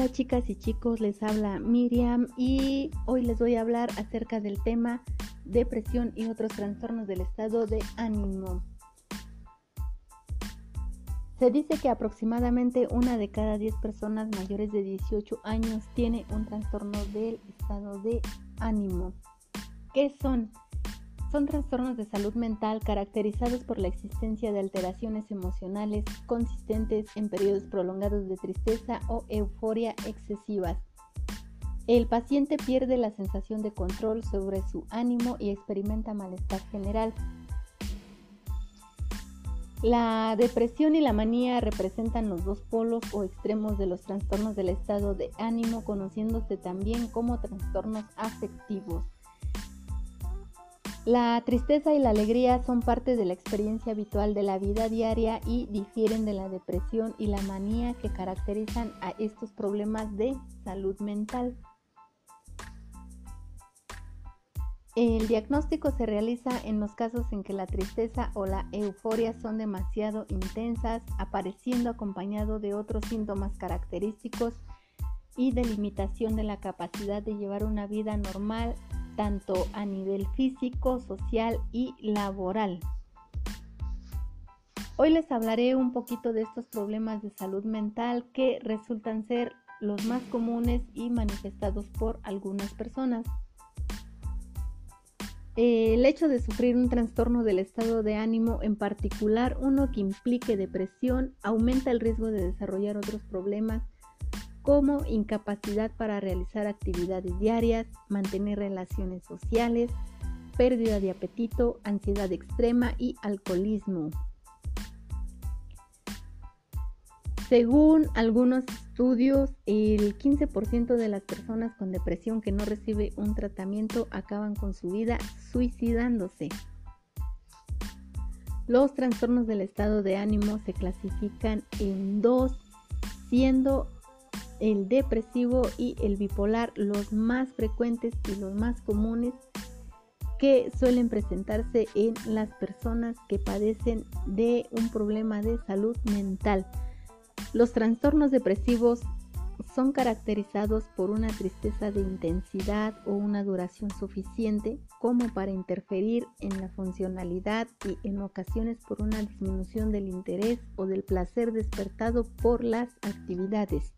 Hola chicas y chicos, les habla Miriam y hoy les voy a hablar acerca del tema depresión y otros trastornos del estado de ánimo. Se dice que aproximadamente una de cada 10 personas mayores de 18 años tiene un trastorno del estado de ánimo. ¿Qué son? Son trastornos de salud mental caracterizados por la existencia de alteraciones emocionales consistentes en periodos prolongados de tristeza o euforia excesivas. El paciente pierde la sensación de control sobre su ánimo y experimenta malestar general. La depresión y la manía representan los dos polos o extremos de los trastornos del estado de ánimo, conociéndose también como trastornos afectivos. La tristeza y la alegría son parte de la experiencia habitual de la vida diaria y difieren de la depresión y la manía que caracterizan a estos problemas de salud mental. El diagnóstico se realiza en los casos en que la tristeza o la euforia son demasiado intensas, apareciendo acompañado de otros síntomas característicos y de limitación de la capacidad de llevar una vida normal tanto a nivel físico, social y laboral. Hoy les hablaré un poquito de estos problemas de salud mental que resultan ser los más comunes y manifestados por algunas personas. El hecho de sufrir un trastorno del estado de ánimo, en particular uno que implique depresión, aumenta el riesgo de desarrollar otros problemas como incapacidad para realizar actividades diarias, mantener relaciones sociales, pérdida de apetito, ansiedad extrema y alcoholismo. Según algunos estudios, el 15% de las personas con depresión que no recibe un tratamiento acaban con su vida suicidándose. Los trastornos del estado de ánimo se clasifican en dos, siendo el depresivo y el bipolar los más frecuentes y los más comunes que suelen presentarse en las personas que padecen de un problema de salud mental. Los trastornos depresivos son caracterizados por una tristeza de intensidad o una duración suficiente como para interferir en la funcionalidad y en ocasiones por una disminución del interés o del placer despertado por las actividades.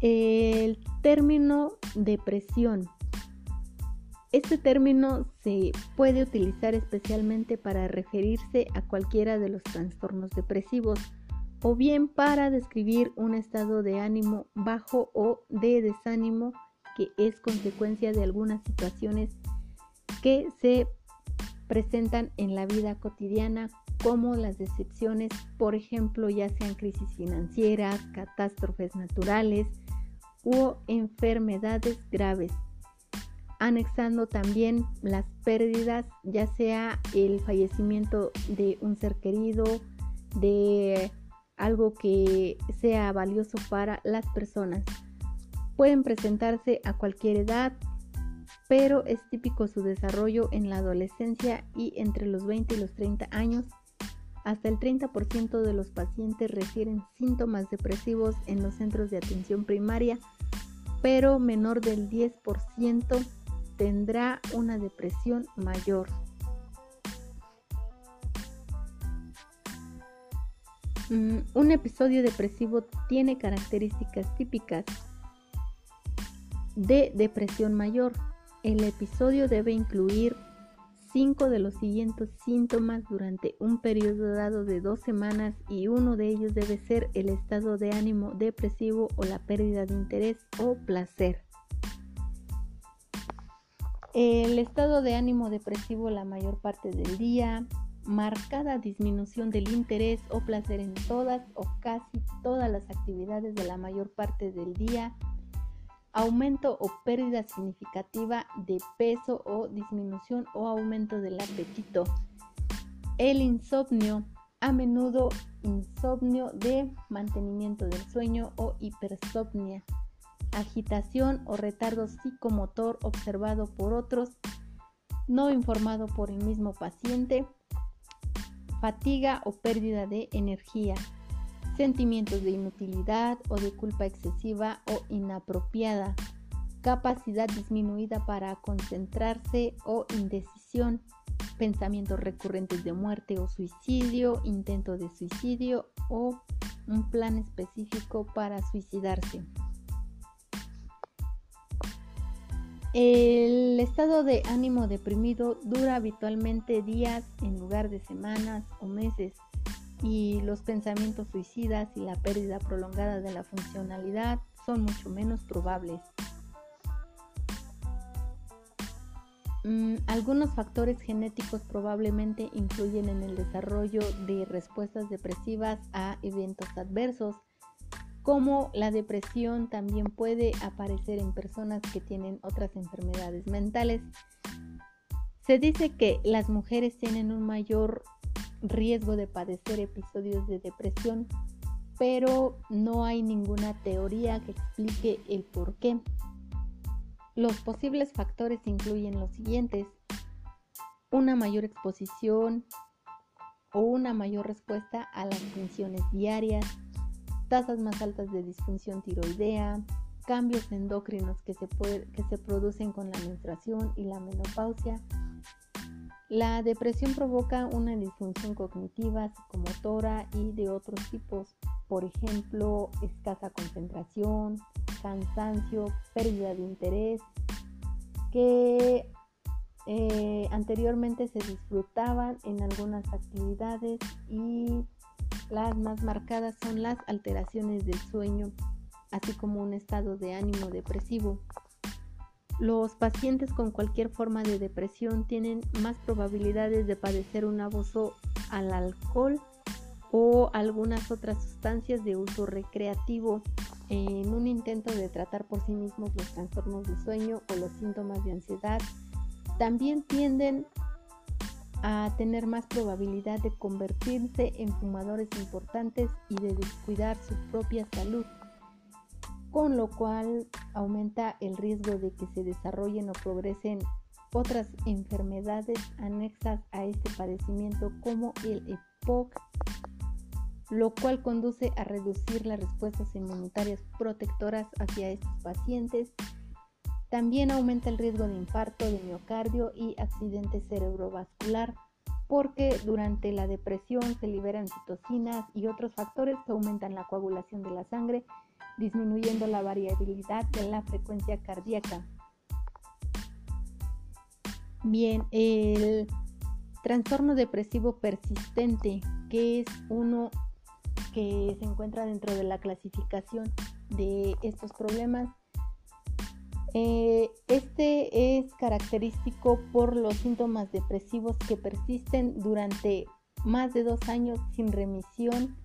El término depresión. Este término se puede utilizar especialmente para referirse a cualquiera de los trastornos depresivos o bien para describir un estado de ánimo bajo o de desánimo que es consecuencia de algunas situaciones que se presentan en la vida cotidiana como las decepciones, por ejemplo, ya sean crisis financieras, catástrofes naturales, u enfermedades graves, anexando también las pérdidas, ya sea el fallecimiento de un ser querido, de algo que sea valioso para las personas. Pueden presentarse a cualquier edad, pero es típico su desarrollo en la adolescencia y entre los 20 y los 30 años. Hasta el 30% de los pacientes refieren síntomas depresivos en los centros de atención primaria pero menor del 10% tendrá una depresión mayor. Mm, un episodio depresivo tiene características típicas de depresión mayor. El episodio debe incluir cinco de los siguientes síntomas durante un periodo dado de dos semanas y uno de ellos debe ser el estado de ánimo depresivo o la pérdida de interés o placer. El estado de ánimo depresivo la mayor parte del día, marcada disminución del interés o placer en todas o casi todas las actividades de la mayor parte del día, aumento o pérdida significativa de peso o disminución o aumento del apetito. El insomnio, a menudo insomnio de mantenimiento del sueño o hipersomnia. Agitación o retardo psicomotor observado por otros, no informado por el mismo paciente. Fatiga o pérdida de energía sentimientos de inutilidad o de culpa excesiva o inapropiada, capacidad disminuida para concentrarse o indecisión, pensamientos recurrentes de muerte o suicidio, intento de suicidio o un plan específico para suicidarse. El estado de ánimo deprimido dura habitualmente días en lugar de semanas o meses y los pensamientos suicidas y la pérdida prolongada de la funcionalidad son mucho menos probables. Mm, algunos factores genéticos probablemente influyen en el desarrollo de respuestas depresivas a eventos adversos, como la depresión también puede aparecer en personas que tienen otras enfermedades mentales. Se dice que las mujeres tienen un mayor riesgo de padecer episodios de depresión, pero no hay ninguna teoría que explique el por qué. Los posibles factores incluyen los siguientes. Una mayor exposición o una mayor respuesta a las funciones diarias, tasas más altas de disfunción tiroidea, cambios endocrinos que se, que se producen con la menstruación y la menopausia. La depresión provoca una disfunción cognitiva, psicomotora y de otros tipos, por ejemplo, escasa concentración, cansancio, pérdida de interés, que eh, anteriormente se disfrutaban en algunas actividades y las más marcadas son las alteraciones del sueño, así como un estado de ánimo depresivo. Los pacientes con cualquier forma de depresión tienen más probabilidades de padecer un abuso al alcohol o algunas otras sustancias de uso recreativo en un intento de tratar por sí mismos los trastornos de sueño o los síntomas de ansiedad, también tienden a tener más probabilidad de convertirse en fumadores importantes y de descuidar su propia salud, con lo cual aumenta el riesgo de que se desarrollen o progresen otras enfermedades anexas a este padecimiento como el EPOC lo cual conduce a reducir las respuestas inmunitarias protectoras hacia estos pacientes. También aumenta el riesgo de infarto de miocardio y accidente cerebrovascular porque durante la depresión se liberan citocinas y otros factores que aumentan la coagulación de la sangre, disminuyendo la variabilidad de la frecuencia cardíaca. Bien, el trastorno depresivo persistente, que es uno que se encuentra dentro de la clasificación de estos problemas. Eh, este es característico por los síntomas depresivos que persisten durante más de dos años sin remisión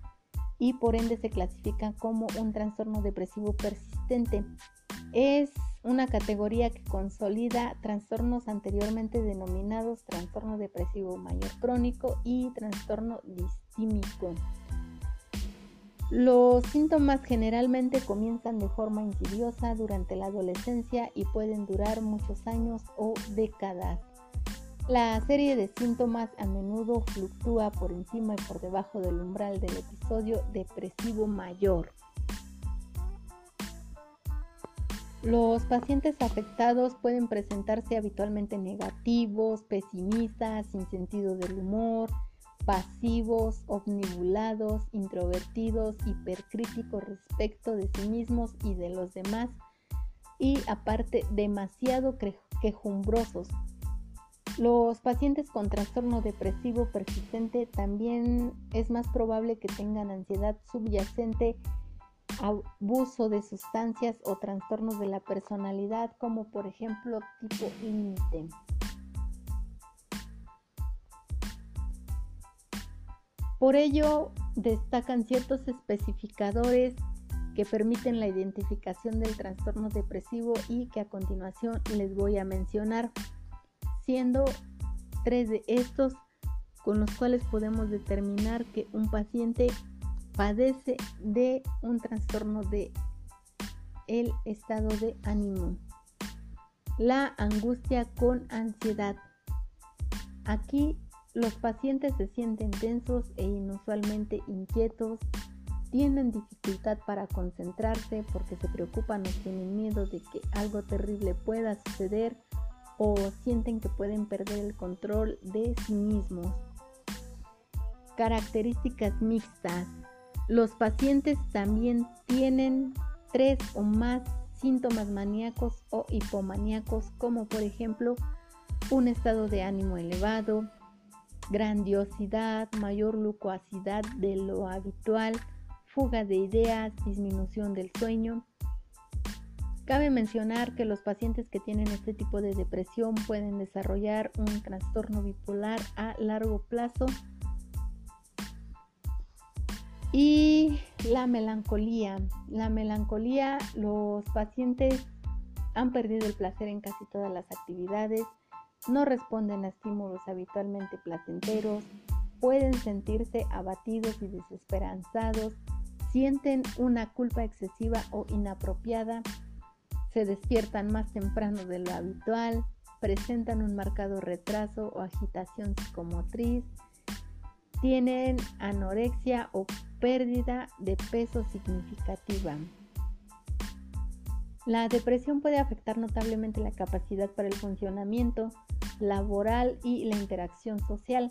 y por ende se clasifica como un trastorno depresivo persistente. Es una categoría que consolida trastornos anteriormente denominados trastorno depresivo mayor crónico y trastorno distímico. Los síntomas generalmente comienzan de forma insidiosa durante la adolescencia y pueden durar muchos años o décadas. La serie de síntomas a menudo fluctúa por encima y por debajo del umbral del episodio depresivo mayor. Los pacientes afectados pueden presentarse habitualmente negativos, pesimistas, sin sentido del humor, pasivos, omnibulados, introvertidos, hipercríticos respecto de sí mismos y de los demás y aparte demasiado quejumbrosos. Los pacientes con trastorno depresivo persistente también es más probable que tengan ansiedad subyacente, abuso de sustancias o trastornos de la personalidad como por ejemplo tipo límite. Por ello, destacan ciertos especificadores que permiten la identificación del trastorno depresivo y que a continuación les voy a mencionar, siendo tres de estos con los cuales podemos determinar que un paciente padece de un trastorno de el estado de ánimo. La angustia con ansiedad. Aquí los pacientes se sienten tensos e inusualmente inquietos, tienen dificultad para concentrarse porque se preocupan o tienen miedo de que algo terrible pueda suceder o sienten que pueden perder el control de sí mismos. Características mixtas. Los pacientes también tienen tres o más síntomas maníacos o hipomaníacos como por ejemplo un estado de ánimo elevado, grandiosidad, mayor locuacidad de lo habitual, fuga de ideas, disminución del sueño. Cabe mencionar que los pacientes que tienen este tipo de depresión pueden desarrollar un trastorno bipolar a largo plazo. Y la melancolía. La melancolía, los pacientes han perdido el placer en casi todas las actividades, no responden a estímulos habitualmente placenteros, pueden sentirse abatidos y desesperanzados, sienten una culpa excesiva o inapropiada, se despiertan más temprano de lo habitual, presentan un marcado retraso o agitación psicomotriz, tienen anorexia o pérdida de peso significativa. La depresión puede afectar notablemente la capacidad para el funcionamiento laboral y la interacción social.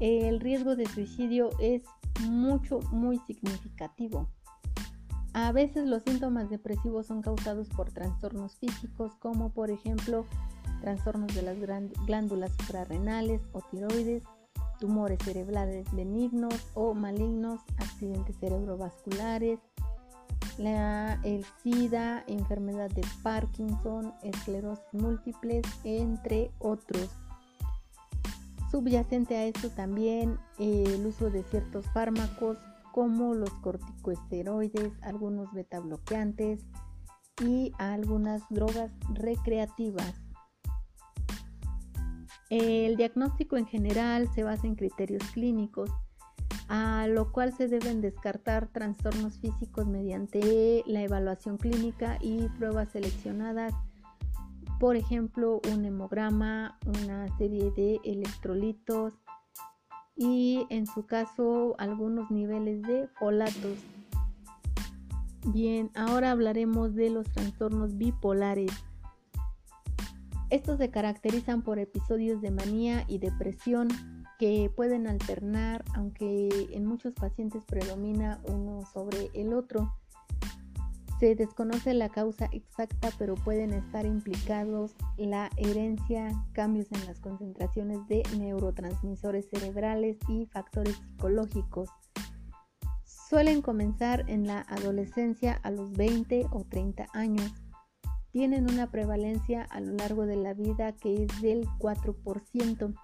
El riesgo de suicidio es mucho, muy significativo. A veces los síntomas depresivos son causados por trastornos físicos como por ejemplo trastornos de las glándulas suprarrenales o tiroides, tumores cerebrales benignos o malignos, accidentes cerebrovasculares, la, el SIDA, enfermedad de Parkinson, esclerosis múltiples, entre otros. Subyacente a esto también el uso de ciertos fármacos como los corticosteroides, algunos beta bloqueantes y algunas drogas recreativas. El diagnóstico en general se basa en criterios clínicos, a lo cual se deben descartar trastornos físicos mediante la evaluación clínica y pruebas seleccionadas por ejemplo, un hemograma, una serie de electrolitos y en su caso algunos niveles de folatos. Bien, ahora hablaremos de los trastornos bipolares. Estos se caracterizan por episodios de manía y depresión que pueden alternar, aunque en muchos pacientes predomina uno sobre el otro. Se desconoce la causa exacta, pero pueden estar implicados la herencia, cambios en las concentraciones de neurotransmisores cerebrales y factores psicológicos. Suelen comenzar en la adolescencia a los 20 o 30 años. Tienen una prevalencia a lo largo de la vida que es del 4%.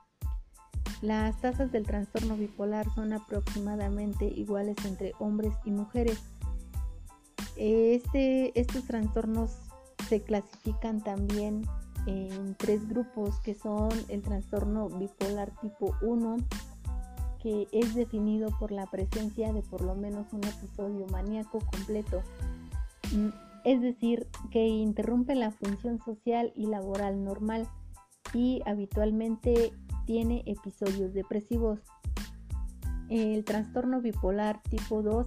Las tasas del trastorno bipolar son aproximadamente iguales entre hombres y mujeres. Este, estos trastornos se clasifican también en tres grupos que son el trastorno bipolar tipo 1, que es definido por la presencia de por lo menos un episodio maníaco completo, mm, es decir, que interrumpe la función social y laboral normal y habitualmente tiene episodios depresivos. El trastorno bipolar tipo 2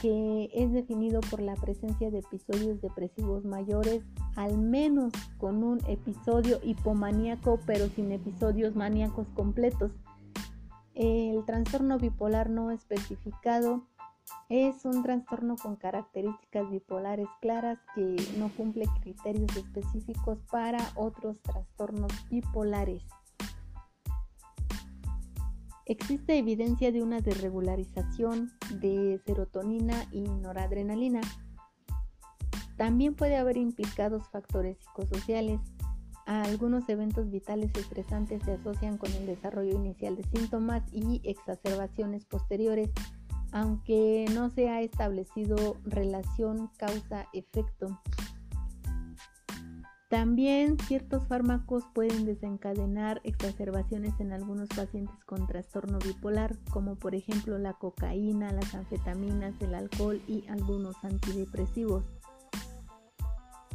que es definido por la presencia de episodios depresivos mayores, al menos con un episodio hipomaníaco, pero sin episodios maníacos completos. El trastorno bipolar no especificado es un trastorno con características bipolares claras que no cumple criterios específicos para otros trastornos bipolares. Existe evidencia de una desregularización de serotonina y noradrenalina. También puede haber implicados factores psicosociales. Algunos eventos vitales estresantes se asocian con el desarrollo inicial de síntomas y exacerbaciones posteriores, aunque no se ha establecido relación causa-efecto. También ciertos fármacos pueden desencadenar exacerbaciones en algunos pacientes con trastorno bipolar, como por ejemplo la cocaína, las anfetaminas, el alcohol y algunos antidepresivos.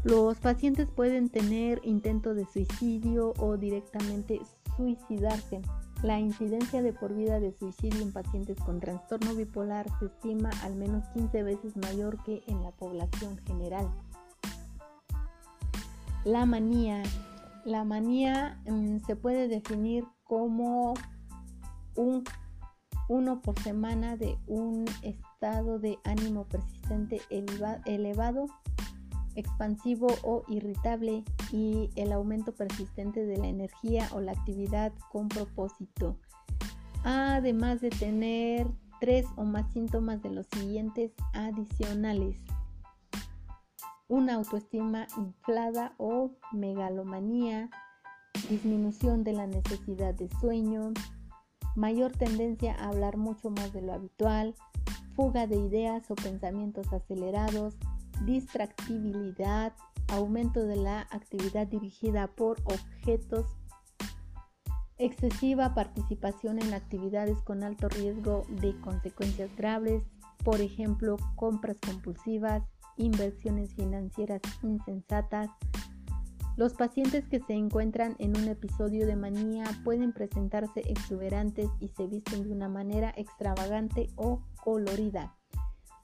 Los pacientes pueden tener intento de suicidio o directamente suicidarse. La incidencia de por vida de suicidio en pacientes con trastorno bipolar se estima al menos 15 veces mayor que en la población general. La manía. La manía mm, se puede definir como un uno por semana de un estado de ánimo persistente elevado, expansivo o irritable y el aumento persistente de la energía o la actividad con propósito, además de tener tres o más síntomas de los siguientes adicionales. Una autoestima inflada o megalomanía, disminución de la necesidad de sueño, mayor tendencia a hablar mucho más de lo habitual, fuga de ideas o pensamientos acelerados, distractibilidad, aumento de la actividad dirigida por objetos, excesiva participación en actividades con alto riesgo de consecuencias graves, por ejemplo, compras compulsivas, inversiones financieras insensatas, los pacientes que se encuentran en un episodio de manía pueden presentarse exuberantes y se visten de una manera extravagante o colorida.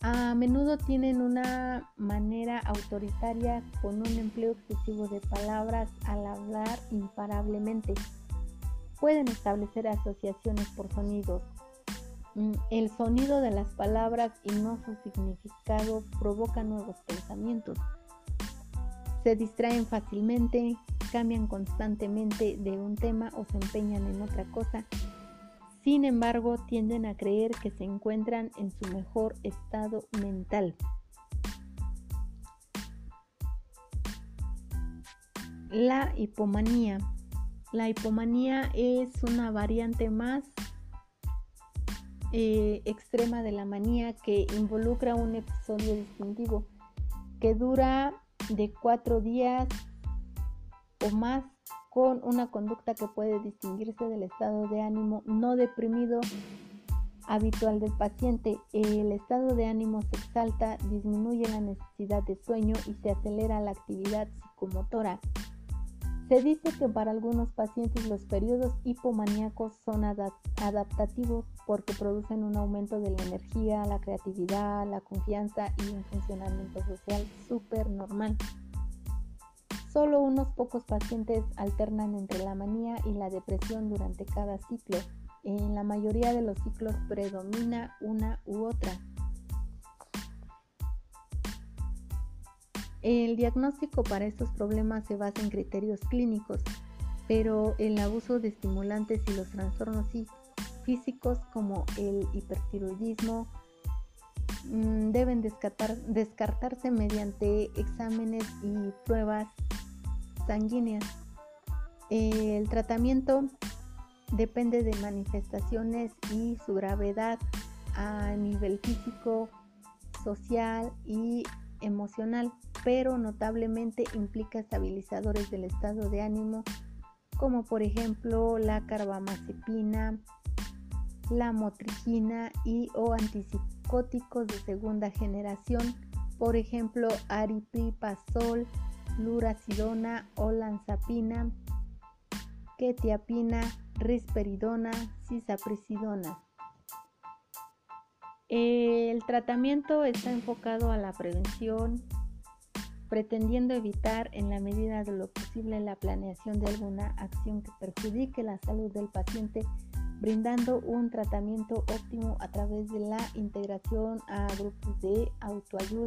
A menudo tienen una manera autoritaria con un empleo excesivo de palabras al hablar imparablemente. Pueden establecer asociaciones por sonidos. Mm, el sonido de las palabras y no su significado provoca nuevos pensamientos se distraen fácilmente, cambian constantemente de un tema o se empeñan en otra cosa. Sin embargo, tienden a creer que se encuentran en su mejor estado mental. La hipomanía. La hipomanía es una variante más eh, extrema de la manía que involucra un episodio distintivo que dura de cuatro días o más con una conducta que puede distinguirse del estado de ánimo no deprimido habitual del paciente. El estado de ánimo se exalta, disminuye la necesidad de sueño y se acelera la actividad psicomotora. Se dice que para algunos pacientes los periodos hipomaníacos son adaptativos porque producen un aumento de la energía, la creatividad, la confianza y un funcionamiento social súper normal. Solo unos pocos pacientes alternan entre la manía y la depresión durante cada ciclo. En la mayoría de los ciclos predomina una u otra. El diagnóstico para estos problemas se basa en criterios clínicos, pero el abuso de estimulantes y los trastornos físicos como el hipertiroidismo mm, deben descartarse mediante exámenes y pruebas sanguíneas. El tratamiento depende de manifestaciones y su gravedad a nivel físico, social y emocional pero notablemente implica estabilizadores del estado de ánimo, como por ejemplo la carbamazepina, la motrigina y o antipsicóticos de segunda generación, por ejemplo aripiprazol, luracidona o lanzapina, ketiapina, risperidona, cisaprisidona. El tratamiento está enfocado a la prevención, pretendiendo evitar en la medida de lo posible la planeación de alguna acción que perjudique la salud del paciente, brindando un tratamiento óptimo a través de la integración a grupos de autoayuda